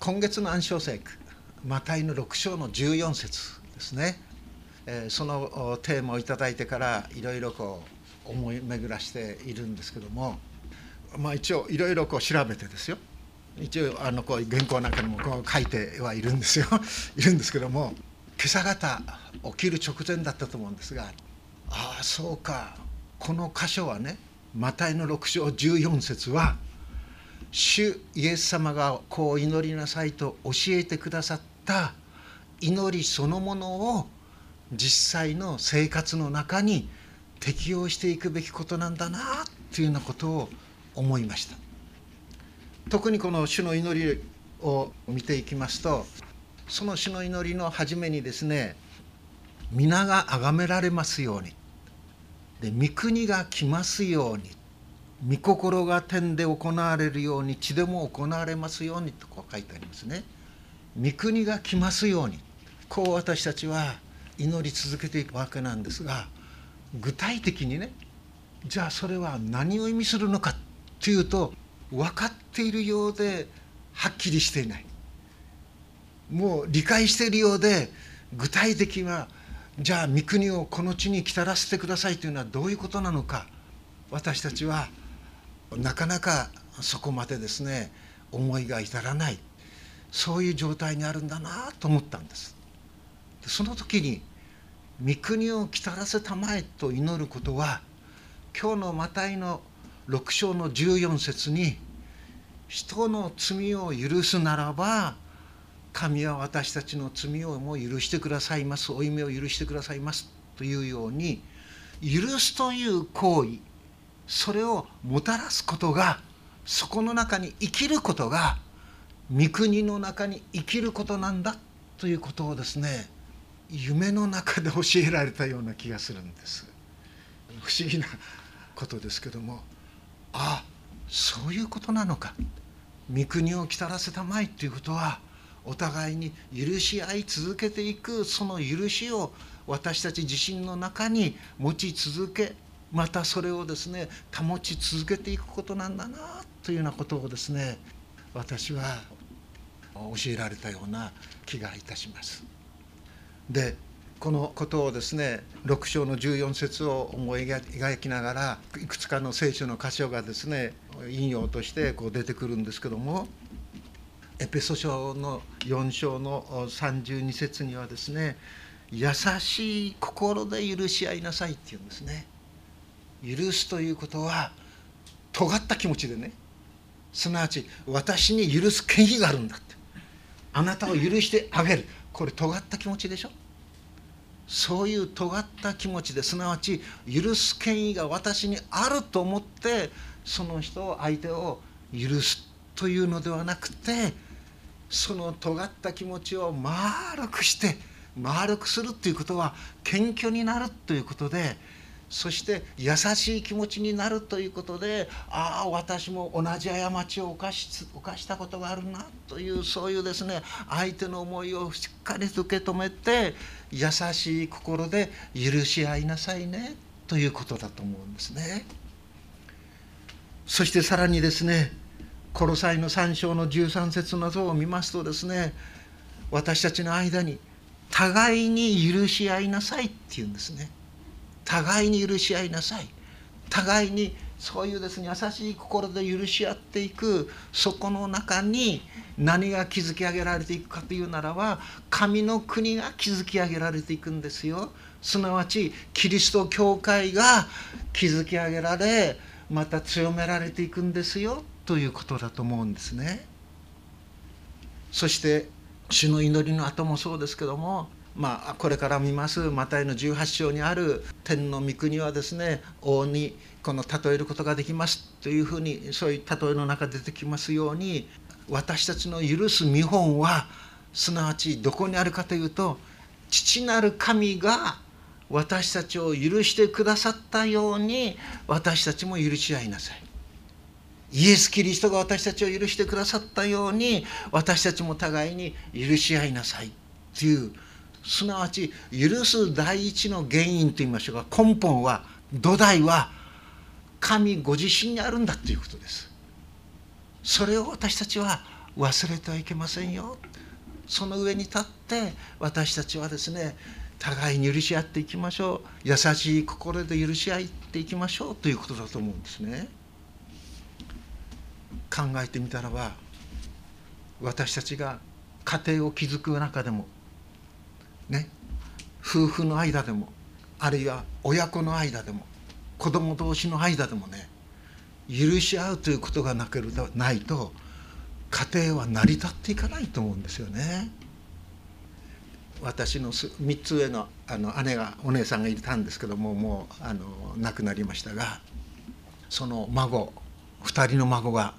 今月の暗唱聖句マタイの6章の14節ですね、えー、そのテーマをいただいてからいろいろこう思い巡らしているんですけどもまあ一応いろいろこう調べてですよ。一応あのこう原稿なんかにもこう書いてはいるんですよ。いるんですけども今朝方起きる直前だったと思うんですがああそうか。この箇所はねマタイの6章14節は主イエス様がこう祈りなさいと教えてくださった祈りそのものを実際の生活の中に適用していくべきことなんだなというようなことを思いました。特にこの主の祈りを見ていきますとその主の祈りの初めにですね皆が崇められますように。で御国が来ますように。御心が天で行われるように地でも行われますようにとこう書いてありますね。御国が来ますように。こう私たちは祈り続けていくわけなんですが具体的にねじゃあそれは何を意味するのかというと分かっているようではっきりしていない。もう理解しているようで具体的はじゃあ御国をこの地に来たらせてくださいというのはどういうことなのか。私たちはなかなかそこまでですね思いが至らない。そういう状態にあるんだなと思ったんです。でその時に「御国を来たらせたまえ」と祈ることは今日のマタイの6章の14節に「人の罪を許すならば神は私たちの罪をも許してくださいます。負い目を許してくださいます」というように許すという行為それをもたらすことがそこの中に生きることが御国の中に生きることなんだということをですね夢の中で教えられたような気がするんです。不思議なことですけどもああそういうことなのか。御国を来たらせたまいということはお互いに許し合い続けていくその許しを私たち自身の中に持ち続けまたそれをですね保ち続けていくことなんだなというようなことをですね私は教えられたような気がいたします。でこのことをですね6章の14節を思い描きながらいくつかの聖書の箇所がですね引用としてこう出てくるんですけどもエペソ書の4章の32節にはですね優しい心で許し合いなさいっていうんですね許すということは尖った気持ちでね。すなわち私に許す権威があるんだって。あなたを許してあげる。これ尖った気持ちでしょ？そういう尖った気持ちですなわち許す権威が私にあると思ってその人を相手を許すというのではなくてその尖った気持ちを丸くして丸くするということは謙虚になるということでそして優しい気持ちになるということでああ私も同じ過ちを犯し犯したことがあるなというそういうですね相手の思いをしっかりと受け止めて優しい心で許し合いなさいねということだと思うんですね。そしてさらにですねコロサイの3章の13節などを見ますとですね私たちの間に互いに許し合いなさいっていうんですね互いに許し合いなさい。互いにそういうですね優しい心で許し合っていくそこの中に何が築き上げられていくかというならば神の国が築き上げられていくんですよ。すなわちキリスト教会が築き上げられまた強められていくんですよ。ということだと思うんですね。そして主の祈りの後もそうですけどもまあ、これから見ますマタイの18章にある天の御国はですね王にこの例えることができますというふうにそういう例えの中で出てきますように私たちの許す見本はすなわちどこにあるかというと父なる神が私たちを許してくださったように私たちも許し合いなさい。イエス・キリストが私たちを許してくださったように私たちも互いに許し合いなさいというすなわち許す第一の原因といいましょうか根本は土台は神ご自身にあるんだということです。それを私たちは忘れてはいけませんよ。その上に立って私たちはですね互いに許し合っていきましょう。優しい心で許し合っていきましょうということだと思うんですね。考えてみたらば私たちが家庭を築く中でもね夫婦の間でもあるいは親子の間でも子供同士の間でもね許し合うということがなければないと家庭は成り立っていかないと思うんですよね。私の3つ上のあの姉がお姉さんがいたんですけどももうあの亡くなりましたがその孫2人の孫が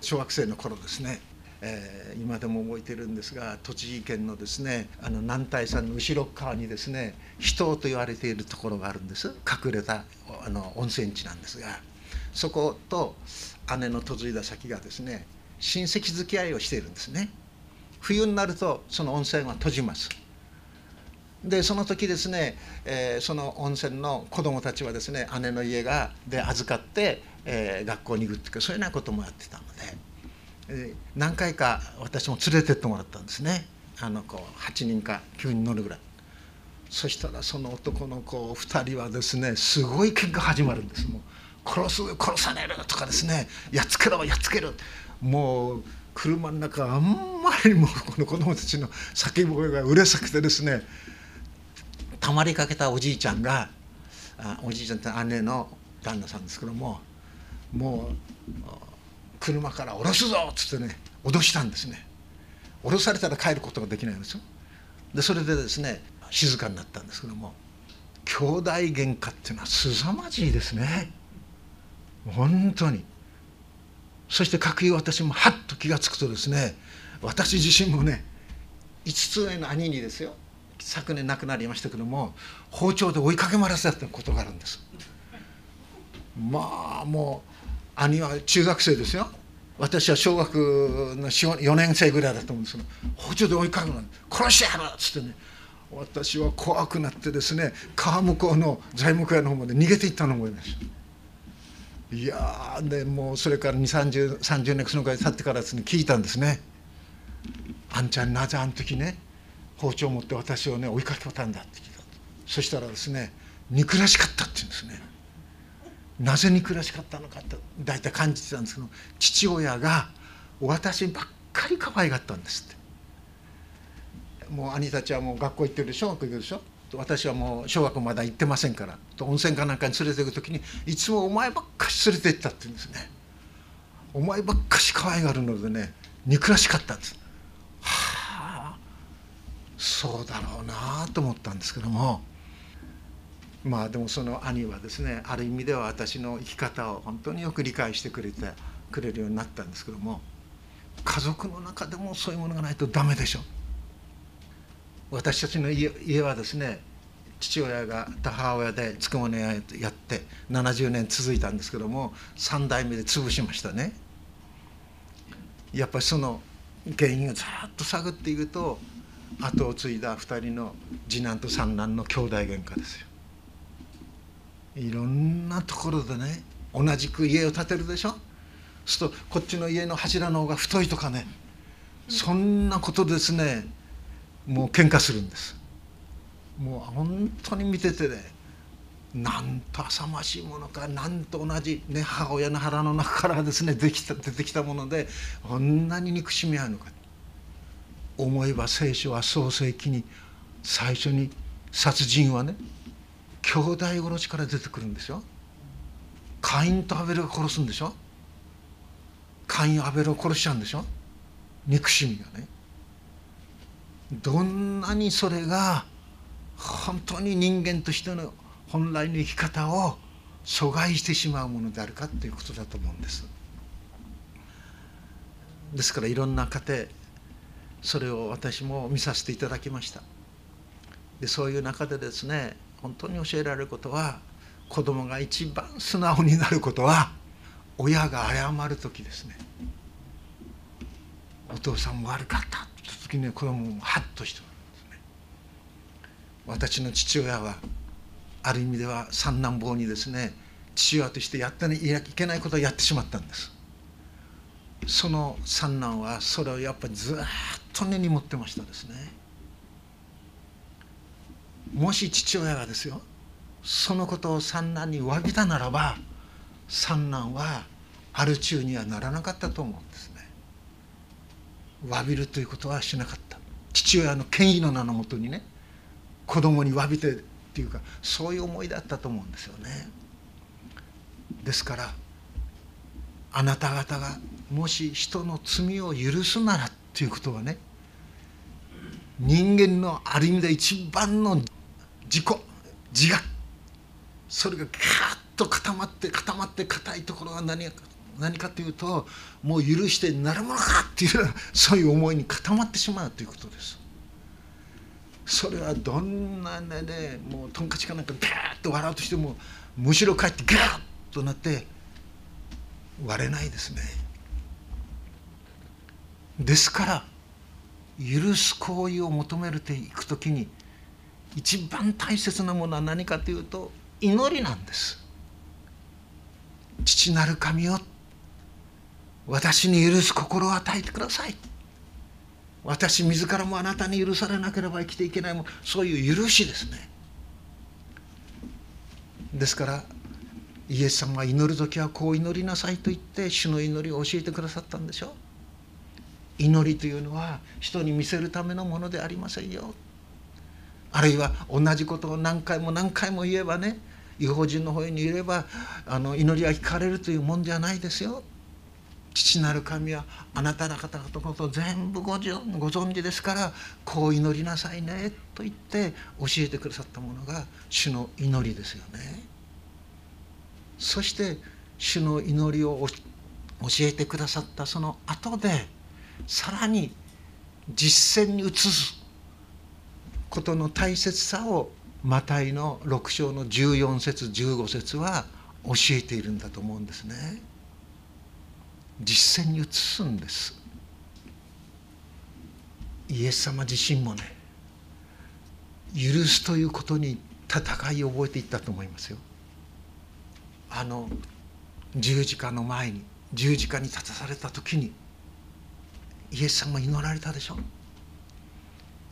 小学生の頃ですね、えー、今でも覚えてるんですが栃木県のですねあの南大山の後ろ側にですね秘湯と言われているところがあるんです。隠れたあの温泉地なんですがそこと姉の嫁いだ先がですね親戚付き合いをしているんですね。冬になるとその温泉は閉じます。でその時ですね、えー、その温泉の子供たちはですね姉の家がで預かって、えー、学校に行くっていうかそういうようなこともやってたので、何回か私も連れてってもらったんですね。あのこう8人か9人乗るぐらい。そしたらその男の子2人はですねすごい喧嘩始まるんです。もう殺す殺されるとかですね。やっつけろやっつけるもう車の中あんまりもこの子供たちの叫び声がうるさくてですね。たまりかけたおじいちゃんがあおじいちゃんって姉の旦那さんですけどももう車から降ろすぞっつってね脅したんですね。降ろされたら帰ることができないんですよ。でそれでですね静かになったんですけども兄弟喧嘩っていうのは凄まじいですね。本当に。そして各有私もはっと気が付くとですね私自身もね5つ上の兄にですよ昨年亡くなりましたけども包丁で追いかけ回らせたことがあるんです。まあもう兄は中学生ですよ。私は小学の4年生ぐらいだと思うんですけど包丁で追いかけるの殺してやるっつってね私は怖くなってですね川向こうの材木屋の方まで逃げていったのを思いましたいやでもうそれから2 3 0 30年そのぐらい経ってからですね聞いたんですね。あんちゃんなぜあの時ね包丁を持って私をね追いかけたんだって聞いた。そしたらですね憎らしかったって言うんですね。なぜ憎らしかったのかって大体感じてたんですけど父親が私ばっかり可愛がったんですって。もう兄たちはもう学校行ってるでしょ？学校行くでしょ私はもう小学校まだ行ってませんから温泉かなんかに連れて行く時にいつもお前ばっかし連れて行ったって言うんですね。お前ばっかし可愛がるのでね憎らしかったんですはあそうだろうなと思ったんですけども。まあでもその兄はですねある意味では私の生き方を本当によく理解してくれてくれるようになったんですけども家族の中でもそういうものがないとダメでしょ私たちの家家はですね父親が母親でつくもの屋やって70年続いたんですけども3代目で潰しましたね。やっぱりその原因をずっと探っていくと後を継いだ2人の次男と三男の兄弟喧嘩ですよ。いろんなところでね同じく家を建てるでしょ？するとこっちの家の柱の方が太いとかねそんなことですねもう喧嘩するんです。もう本当に見ててねなんと浅ましいものかなんと同じ、ね、母親の腹の中からですねできた出てきたものでこんなに憎しみ合うのか。思えば聖書は創世記に最初に殺人はね兄弟殺しから出てくるんですよ。カインとアベルが殺すんでしょ？カインアベルを殺しちゃうんでしょ？憎しみがね。どんなにそれが本当に人間としての本来の生き方を阻害してしまうものであるかということだと思うんです。ですからいろんな家庭それを私も見させていただきましたでそういう中でですね本当に教えられることは子供が一番素直になることは親が謝る時ですね。お父さん悪かったって時に子供もハッとしてるんですね。私の父親はある意味では三男坊にですね父親としてやっていけないことをやってしまったんです。その三男はそれをやっぱりずっと根に持ってましたですね。もし父親がですよそのことを三男に詫びたならば三男はアル中にはならなかったと思うんですね。詫びるということはしなかった。父親の権威の名のもとにね子供に詫びてっていうかそういう思いだったと思うんですよね。ですからあなた方がもし人の罪を許すならっていうことはね人間のある意味で一番の自己自我それがガーッと固まって固まって硬いところは何か何かというともう許してなるものかっていうそういう思いに固まってしまうということです。それはどんなねでもうトンカチかなんかガーッと笑うとしてもむしろかえってガーッとなって割れないですね。ですから許す行為を求めていく時に一番大切なものは何かというと祈りなんです。父なる神よ私に許す心を与えてください。私自らもあなたに許されなければ生きていけないもそういう許しですね。ですからイエス様が祈る時はこう祈りなさいと言って主の祈りを教えてくださったんでしょう。祈りというのは人に見せるためのものでありませんよ。あるいは同じことを何回も何回も言えばね違法人の方にいればあの祈りは聞かれるというもんじゃないですよ。父なる神はあなた方のことを全部ご存知ですからこう祈りなさいねと言って教えてくださったものが主の祈りですよね。そして主の祈りを教えてくださったその後でさらに実践に移すことの大切さをマタイの6章の14節15節は教えているんだと思うんですね。実践に移すんです。イエス様自身もね許すということに戦いを覚えていったと思いますよ。あの十字架の前に十字架に立たされた時にイエス様祈られたでしょ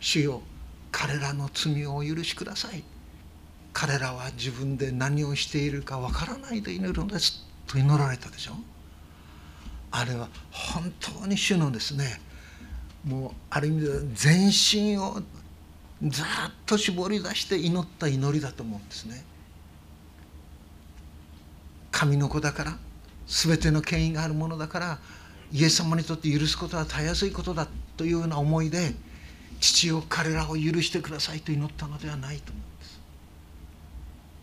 主よ彼らの罪をお許しください。彼らは自分で何をしているかわからないで祈るのです。と祈られたでしょ。あれは本当に主のですね。もうある意味では全身をずっと絞り出して祈った祈りだと思うんですね。神の子だから全ての権威があるものだからイエス様にとって許すことはたやすいことだというような思いで父を彼らを許してくださいと祈ったのではないと思うんです。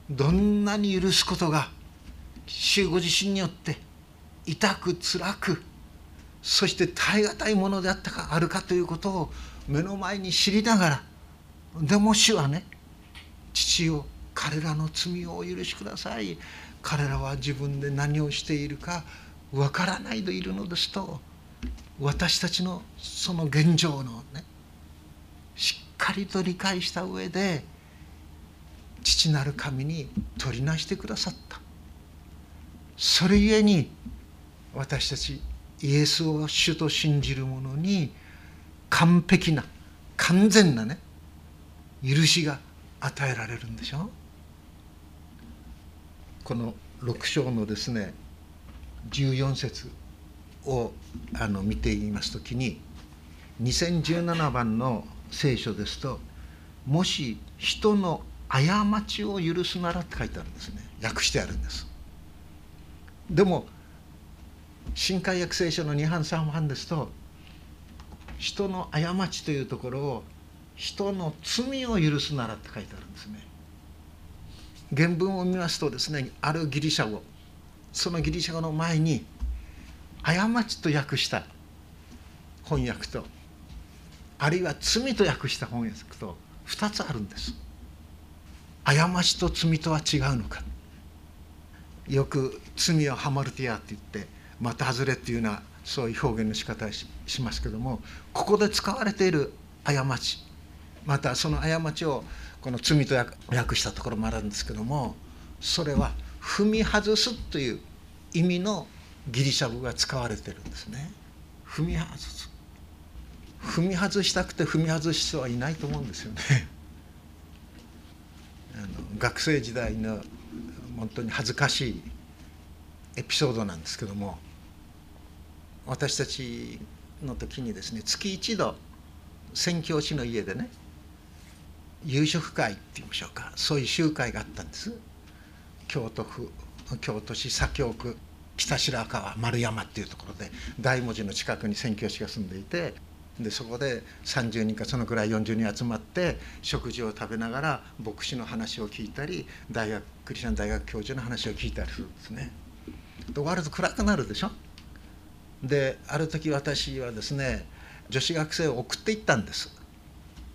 どんなに許すことが主ご自身によって痛く辛くそして耐え難いものであったかあるかということを目の前に知りながらでも主はね父を彼らの罪をお許しください。彼らは自分で何をしているかわからないでいるのですと私たちのその現状のねかりと理解した上で父なる神に取りなしてくださった。それゆえに私たちイエスを主と信じる者に完璧な完全なね許しが与えられるんでしょ？この6章のですね14節をあの見ていますときに2017番の聖書ですともし人の過ちを許すならって書いてあるんですね。訳してあるんです。でも新海訳聖書の2版3版ですと人の過ちというところを人の罪を許すならって書いてあるんですね。原文を見ますとですねあるギリシャ語そのギリシャ語の前に過ちと訳した翻訳とあるいは罪と訳した翻訳と2つあるんです。過ちと罪とは違うのか。よく罪はハマルティアって言ってまた外れっていうようなそういう表現の仕方をしますけどもここで使われている過ちまたその過ちをこの罪と訳したところもあるんですけどもそれは踏み外すという意味のギリシャ語が使われてるんですね。踏み外す。踏み外したくて踏み外す人はいないと思うんですよね。あの学生時代の本当に恥ずかしいエピソードなんですけども私たちの時にですね月一度宣教師の家でね夕食会っていいましょうかそういう集会があったんです京都府京都市左京区北白川丸山っていうところで大文字の近くに宣教師が住んでいてでそこで30人かそのくらい40人集まって食事を食べながら牧師の話を聞いたり大学クリスチャン大学教授の話を聞いたりするんですね。で終わると暗くなるでしょ？である時私はですね女子学生を送って行ったんです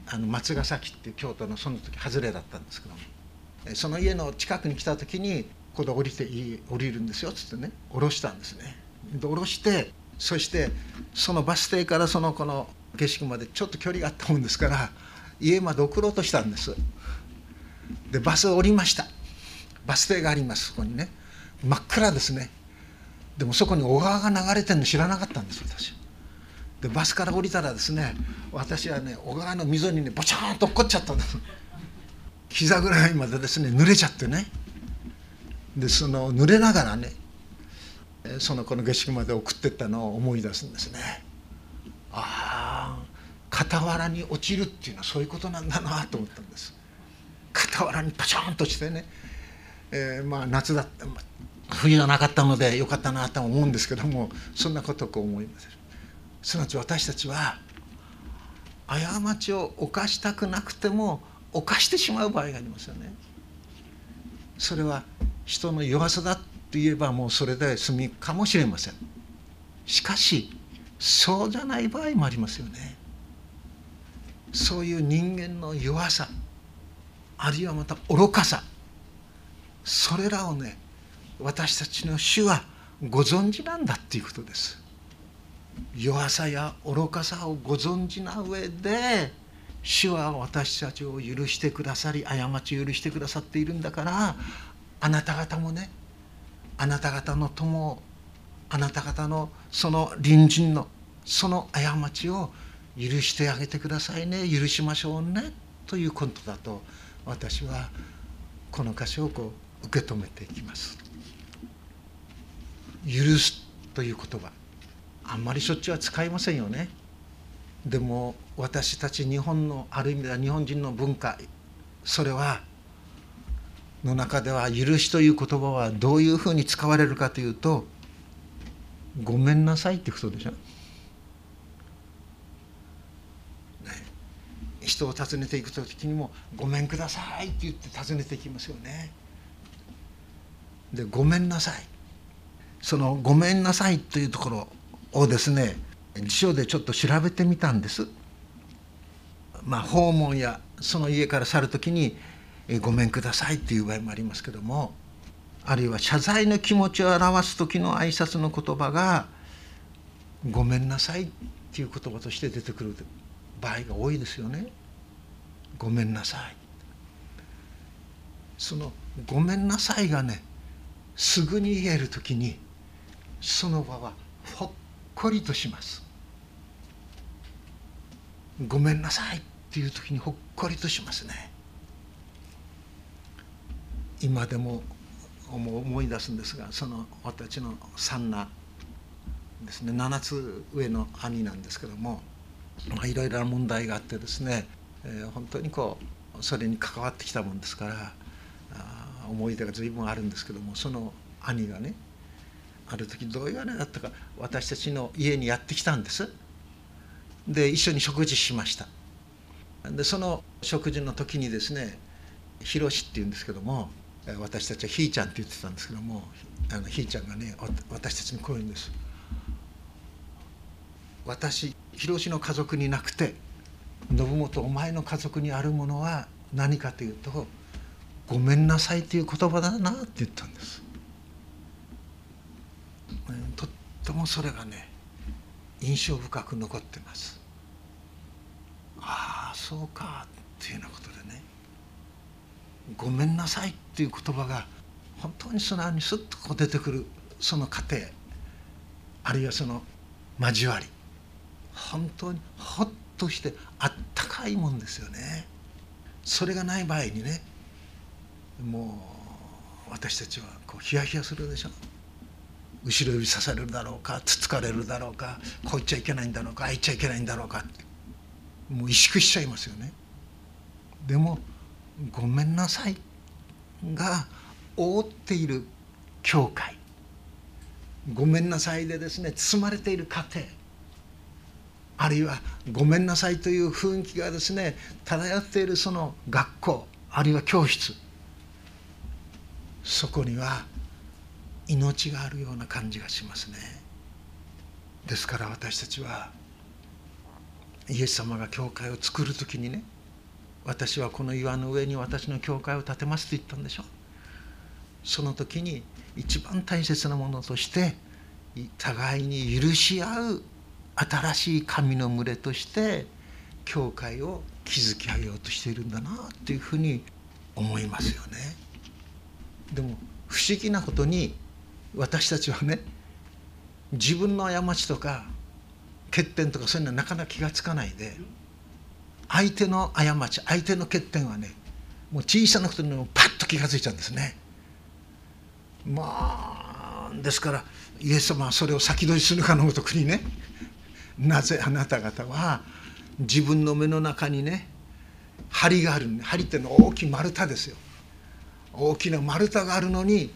あの松ヶ崎っていう京都のその時外れだったんですけどもその家の近くに来た時に「ここで降りていい降りるんですよ」っつってね降ろしたんですねで降ろしてそしてそのバス停からそのこの景色までちょっと距離があったもんですから家まで送ろうとしたんです。でバスを降りました。バス停がありますそこにね。真っ暗ですね。でもそこに小川が流れてるの知らなかったんです私。でバスから降りたらですね私はね小川の溝にねボチャーンと落っこっちゃったんです。膝ぐらいまでですね濡れちゃってね。でその濡れながらねその子の下宿まで送ってったのを思い出すんですね。ああ傍らに落ちるっていうのはそういうことなんだなと思ったんです。傍らにパチャンとしてね、えー、まあ夏だった冬がなかったのでよかったなと思うんですけどもそんなことをこう思います。すなわち私たちは過ちを犯したくなくても犯してしまう場合がありますよね。それは人の弱さだと言えばもうそれで済みかもしれません。しかしそうじゃない場合もありますよね。そういう人間の弱さあるいはまた愚かさそれらをね私たちの主はご存知なんだっていうことです。弱さや愚かさをご存知な上で主は私たちを許してくださり過ちを許してくださっているんだからあなた方もねあなた方の友あなた方のその隣人のその過ちを許してあげてくださいね許しましょうねということだと私はこの箇所をこう受け止めていきます。許すという言葉あんまりしょっちゅうは使いませんよね。でも私たち日本のある意味では日本人の文化それはの中では「許し」という言葉はどういうふうに使われるかというと「ごめんなさい」ってことでしょ。ね、人を訪ねていく時にも「ごめんください」って言って訪ねていきますよね。で「ごめんなさい」その「ごめんなさい」というところをですね辞書でちょっと調べてみたんです。まあ、訪問やその家から去る時に「えごめんください」っていう場合もありますけどもあるいは謝罪の気持ちを表す時の挨拶の言葉が「ごめんなさい」っていう言葉として出てくる場合が多いですよね。ごめんなさい。その「ごめんなさい」がねすぐに言える時にその場はほっこりとしますごめんなさいっていう時にほっこりとしますね今でも思い出すんですがその私の三男ですね。7つ上の兄なんですけどもいろいろな問題があってですね、えー、本当にこうそれに関わってきたもんですから思い出が随分あるんですけどもその兄がねある時どういうあれだったか私たちの家にやってきたんです。で一緒に食事しました。でその食事の時にですねひろしっていうんですけども私たちはひーちゃんって言ってたんですけどもあのひーちゃんがね私たちにこう言うんです。私ひろしの家族になくて信元お前の家族にあるものは何かというと「ごめんなさい」っていう言葉だなって言ったんです。とってもそれがね印象深く残ってます。ああそうかっていうようなことでね「ごめんなさい」っていう言葉が本当に素直にスッとこう出てくるその過程あるいはその交わり。本当にほっとしてあったかいもんですよね。それがない場合にねもう私たちはこうヒヤヒヤするでしょ。後ろ指刺されるだろうかつつかれるだろうかこう言っちゃいけないんだろうかああ言っちゃいけないんだろうか。もう萎縮しちゃいますよね。でも「ごめんなさい」が覆っている教会。ごめんなさいでですね包まれている家庭。あるいはごめんなさいという雰囲気がですね漂っているその学校あるいは教室。そこには命があるような感じがしますね。ですから私たちはイエス様が教会を作る時にね私はこの岩の上に私の教会を建てますと言ったんでしょその時に一番大切なものとして互いに許し合う新しい神の群れとして教会を築き上げようとしているんだなっていうふうに思いますよね。でも不思議なことに私たちはね自分の過ちとか欠点とかそういうのはなかなか気が付かないで相手の過ち相手の欠点はねもう小さなことにもパッと気が付いちゃうんですね。まあですからイエス様はそれを先取りするかのごとくにねなぜあなた方は自分の目の中にね針がある針っていうのは大きい丸太ですよ大きな丸太があるのに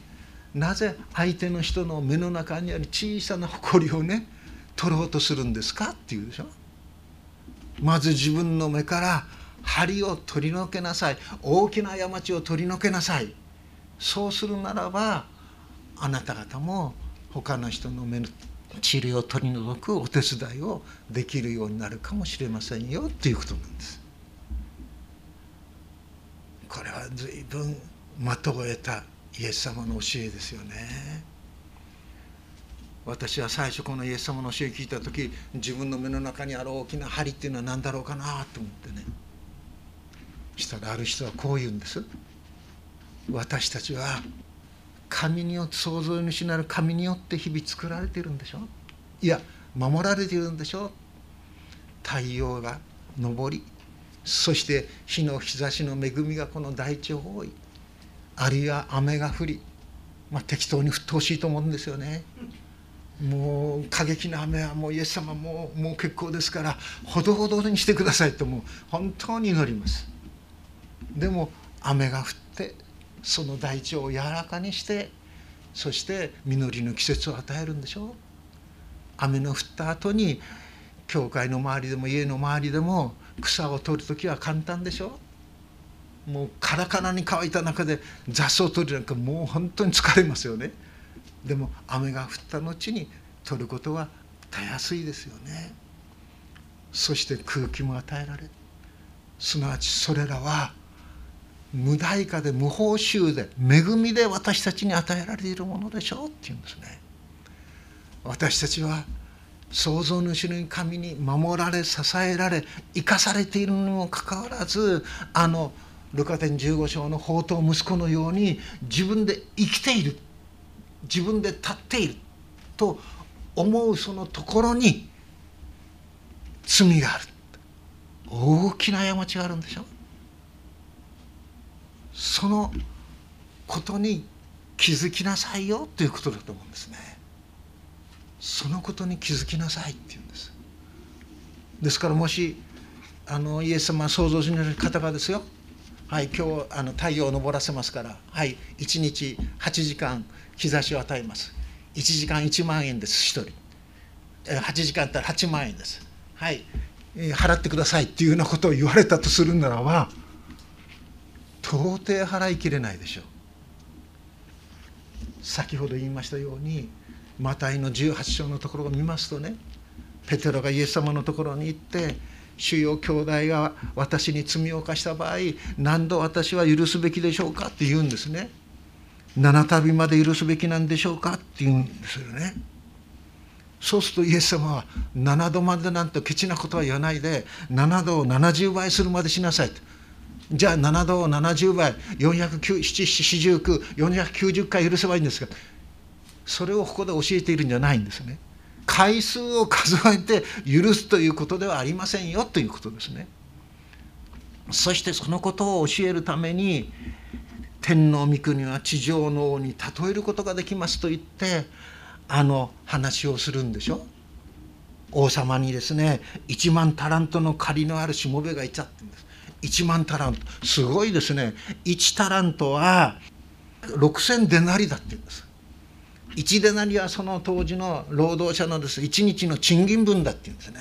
なぜ相手の人の目の中にある小さな埃をね取ろうとするんですかっていうでしょまず自分の目から針を取り除けなさい大きな過ちを取り除けなさいそうするならばあなた方も他の人の目の治療を取り除くお手伝いをできるようになるかもしれませんよということなんです。これは随分的を得たイエス様の教えですよね。私は最初このイエス様の教え聞いた時自分の目の中にある大きな針っていうのは何だろうかなと思ってね。したらある人はこう言うんです。私たちは神によって創造主なる神によって日々作られてるんでしょ。いや守られているんでしょ。太陽が昇りそして日の日差しの恵みがこの大地を覆いあるいは雨が降り、まあ、適当に降ってほしいと思うんですよね。もう過激な雨はもうイエス様もうもう結構ですからほどほどにしてくださいともう本当に祈ります。でも雨が降ってその大地を柔らかにしてそして実りの季節を与えるんでしょう。雨の降った後に教会の周りでも家の周りでも草を取る時は簡単でしょもうカラカラに乾いた中で雑草を取るなんかもう本当に疲れますよね。でも雨が降った後に取ることはたやすいですよね。そして空気も与えられる。すなわちそれらは無代価で無報酬で恵みで私たちに与えられているものでしょうっていうんですね。私たちは創造主の神に守られ支えられ生かされているにもかかわらずあのルカ伝15章の宝刀息子のように自分で生きている。自分で立っていると思うそのところに罪がある。大きな過ちがあるんでしょ？そのことに気づきなさいよということだと思うんですね。そのことに気づきなさいっていうんです。ですからもしあのイエス様想像しない方がですよ。はい今日あの太陽を昇らせますから。はい1日8時間日差しを与えます。1時間1万円です1人。8時間あったら8万円です。はい。払ってくださいっていうようなことを言われたとするならば到底払いきれないでしょう。先ほど言いましたようにマタイの18章のところを見ますとねペテロがイエス様のところに行って主よ兄弟が私に罪を犯した場合何度私は許すべきでしょうかって言うんですね。7度まで許すべきなんでしょうかって言うんですよね。そうするとイエス様は7度までなんてケチなことは言わないで7度を70倍するまでしなさい。とじゃあ7度を70倍490回許せばいいんですがそれをここで教えているんじゃないんですね。回数を数えて許すということではありませんよということですね。そしてそのことを教えるために天皇御国は地上の王に例えることができますと言ってあの話をするんでしょ？王様にですね1万タラントの借りのあるしもべがいちゃってんです。1万タラントすごいですね。1タラントは6,000デナリだって言うんです。1デナリはその当時の労働者のです。1日の賃金分だって言うんですね。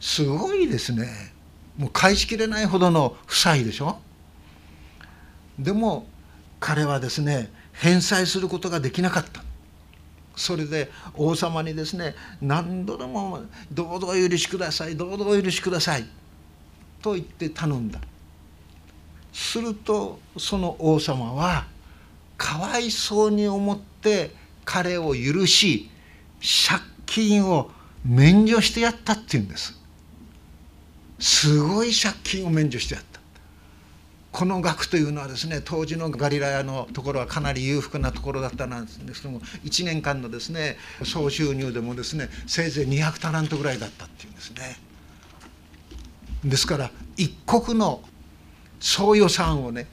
すごいですね。もう返しきれないほどの負債でしょ？でも彼はですね返済することができなかった。それで王様にですね何度でも「どうぞお許しくださいどうぞお許しください」と言って頼んだ。するとその王様はかわいそうに思って彼を許し借金を免除してやったっていうんです。すごい借金を免除してやった。この額というのはですね当時のガリラヤのところはかなり裕福なところだったなんですけども1年間のですね総収入でもですねせいぜい200タラントぐらいだったっていうんですね。ですから一国の総予算をね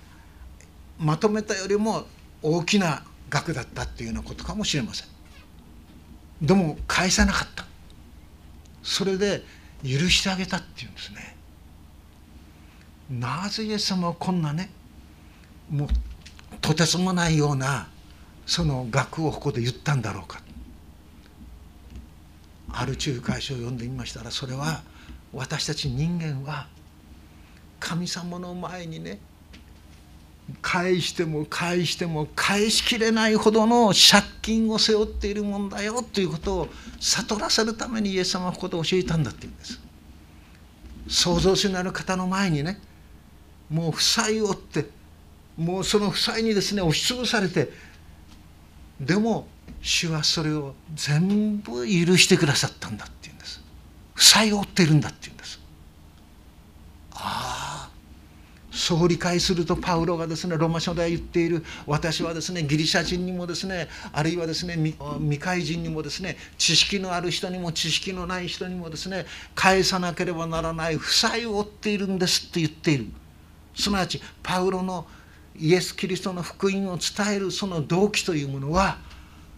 まとめたよりも大きな額だったっていうようなことかもしれません。でも返さなかった。それで許してあげたっていうんですね。なぜイエス様はこんなねもうとてつもないようなその額をここで言ったんだろうか。ある仲介書を読んでみましたらそれは私たち人間は神様の前にね返しても返しても返しきれないほどの借金を背負っているもんだよということを悟らせるためにイエス様はここで教えたんだっていうんです。創造主なる方の前にねもう負債を負ってもうその負債にですね押しつぶされてでも主はそれを全部許してくださったんだっていうんです。負債を負っているんだっていうんです。ああそう理解するとパウロがですねロマ書で言っている私はですねギリシャ人にもですねあるいはですね未開人にもですね知識のある人にも知識のない人にもですね返さなければならない負債を負っているんですって言っている。すなわちパウロのイエス・キリストの福音を伝えるその動機というものは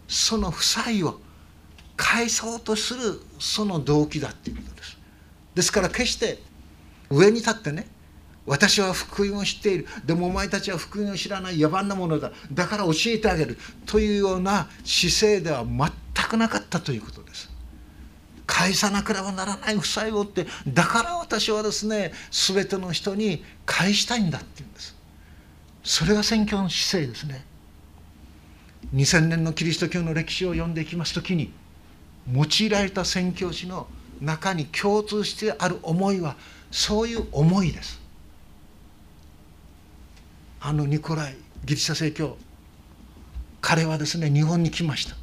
その負債を返そうとするその動機だっていうことです。ですから決して上に立ってね私は福音を知っている。でもお前たちは福音を知らない。野蛮なものだ。だから教えてあげる。というような姿勢では全くなかったということ。です返さなければならない負債をってだから私はですね全ての人に返したいんだっていうんです。それが宣教の姿勢ですね。2000年のキリスト教の歴史を読んでいきます時に用いられた宣教師の中に共通してある思いはそういう思いです。あのニコライギリシャ正教彼はですね日本に来ました。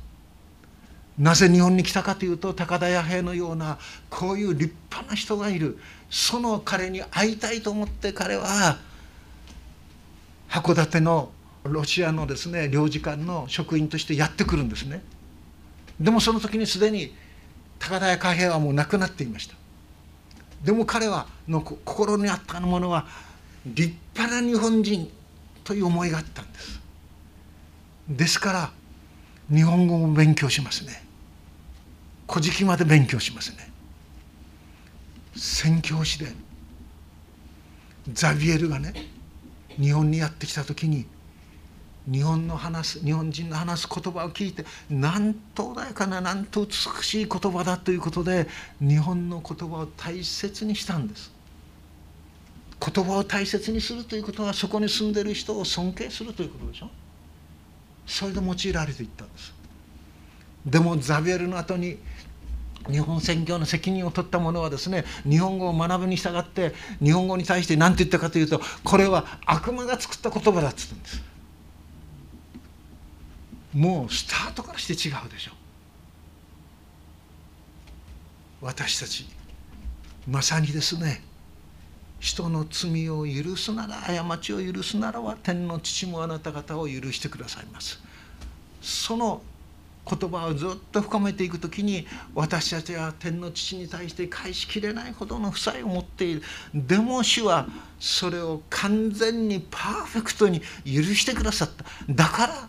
なぜ日本に来たかというと高田弥平のようなこういう立派な人がいる。その彼に会いたいと思って彼は函館のロシアのですね領事館の職員としてやってくるんですね。でもその時にすでに高田弥平はもう亡くなっていました。でも彼はの心にあったものは立派な日本人という思いがあったんです。ですから日本語も勉強しますね。古事記まで勉強しますね。宣教師でザビエルがね日本にやってきた時に日本の話す日本人の話す言葉を聞いてなんと穏やかななんと美しい言葉だということで日本の言葉を大切にしたんです。言葉を大切にするということはそこに住んでる人を尊敬するということでしょ。それで用いられていったんです。でもザビエルの後に日本宣教の責任を取った者はですね日本語を学ぶに従って日本語に対して何て言ったかというとこれは悪魔が作った言葉だっつったんです。もうスタートからして違うでしょ。私たちまさにですね人の罪を許すなら過ちを許すならば天の父もあなた方を許してくださいます。その言葉をずっと深めていく時に私たちは天の父に対して返しきれないほどの負債を持っている。でも主はそれを完全にパーフェクトに許してくださった。だから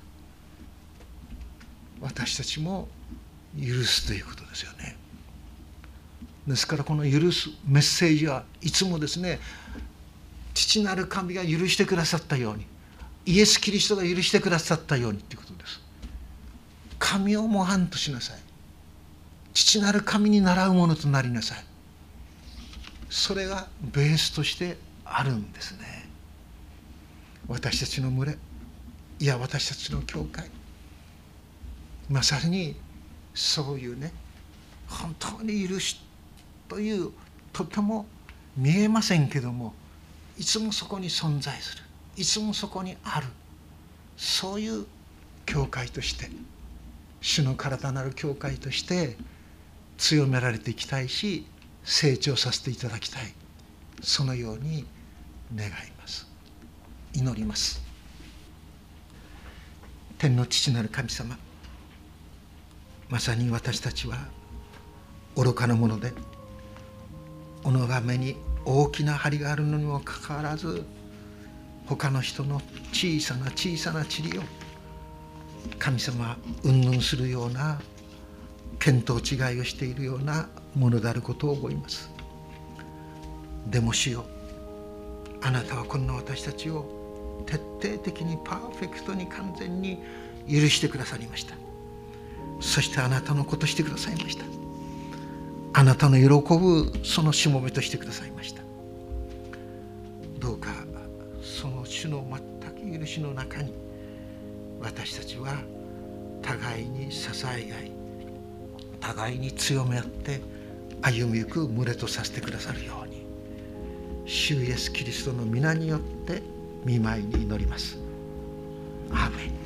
私たちも許すということですよね。ですからこの許すメッセージはいつもですね父なる神が許してくださったようにイエス・キリストが許してくださったようにということです。神を模範としなさい。父なる神に倣うものとなりなさい。それがベースとしてあるんですね。私たちの群れ。いや私たちの教会。まさにそういうね本当に許しというとても見えませんけどもいつもそこに存在する。いつもそこにある。そういう教会として主の体なる教会として強められていきたいし成長させていただきたい。そのように願います。祈ります。天の父なる神様まさに私たちは愚かなもので己が目に大きな針があるのにもかかわらず他の人の小さな小さな塵を神様云々するような見当違いをしているようなものであることを思います。でも主よあなたはこんな私たちを徹底的にパーフェクトに完全に許してくださりました。そしてあなたのことしてくださいました。あなたの喜ぶそのしもべとしてくださいました。どうかその主の全く許しの中に私たちは互いに支え合い互いに強め合って歩みゆく群れとさせてくださるように主イエスキリストの皆によって見舞いに祈ります。アーメン